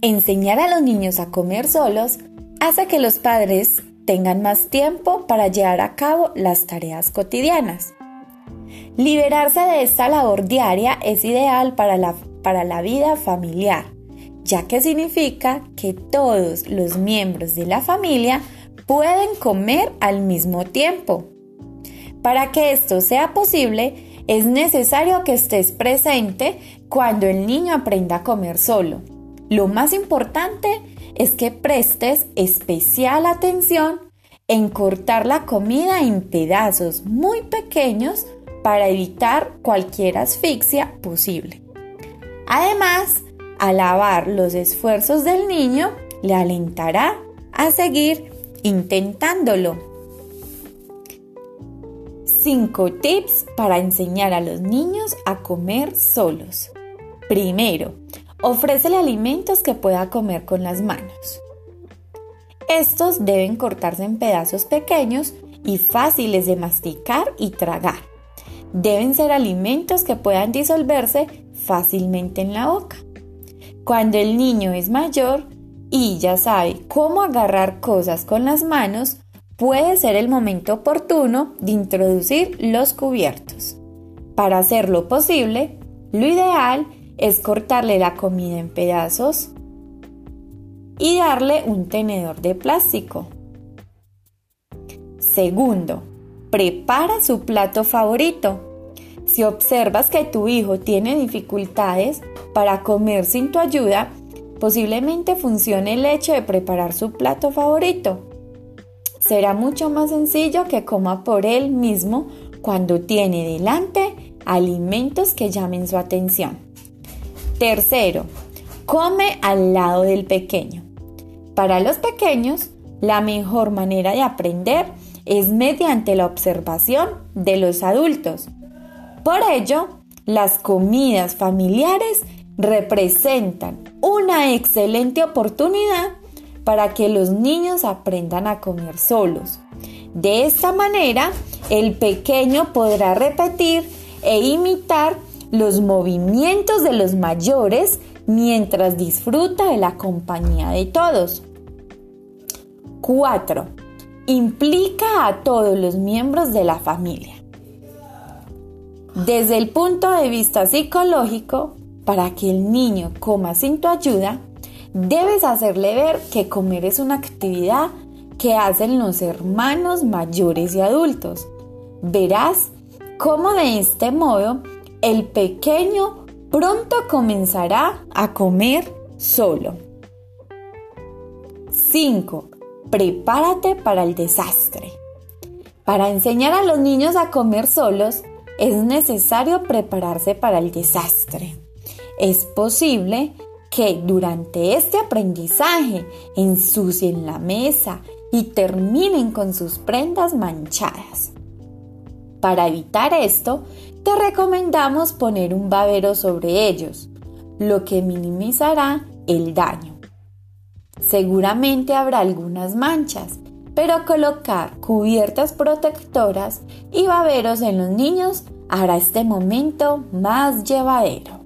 Enseñar a los niños a comer solos hace que los padres tengan más tiempo para llevar a cabo las tareas cotidianas. Liberarse de esta labor diaria es ideal para la, para la vida familiar, ya que significa que todos los miembros de la familia pueden comer al mismo tiempo. Para que esto sea posible, es necesario que estés presente cuando el niño aprenda a comer solo lo más importante es que prestes especial atención en cortar la comida en pedazos muy pequeños para evitar cualquier asfixia posible. Además, alabar los esfuerzos del niño le alentará a seguir intentándolo. 5 tips para enseñar a los niños a comer solos. Primero, Ofrécele alimentos que pueda comer con las manos. Estos deben cortarse en pedazos pequeños y fáciles de masticar y tragar. Deben ser alimentos que puedan disolverse fácilmente en la boca. Cuando el niño es mayor y ya sabe cómo agarrar cosas con las manos, puede ser el momento oportuno de introducir los cubiertos. Para hacerlo posible, lo ideal es cortarle la comida en pedazos y darle un tenedor de plástico. Segundo, prepara su plato favorito. Si observas que tu hijo tiene dificultades para comer sin tu ayuda, posiblemente funcione el hecho de preparar su plato favorito. Será mucho más sencillo que coma por él mismo cuando tiene delante alimentos que llamen su atención. Tercero, come al lado del pequeño. Para los pequeños, la mejor manera de aprender es mediante la observación de los adultos. Por ello, las comidas familiares representan una excelente oportunidad para que los niños aprendan a comer solos. De esta manera, el pequeño podrá repetir e imitar los movimientos de los mayores mientras disfruta de la compañía de todos. 4. Implica a todos los miembros de la familia. Desde el punto de vista psicológico, para que el niño coma sin tu ayuda, debes hacerle ver que comer es una actividad que hacen los hermanos mayores y adultos. Verás cómo de este modo el pequeño pronto comenzará a comer solo. 5. Prepárate para el desastre. Para enseñar a los niños a comer solos es necesario prepararse para el desastre. Es posible que durante este aprendizaje ensucien la mesa y terminen con sus prendas manchadas. Para evitar esto, te recomendamos poner un babero sobre ellos, lo que minimizará el daño. Seguramente habrá algunas manchas, pero colocar cubiertas protectoras y baberos en los niños hará este momento más llevadero.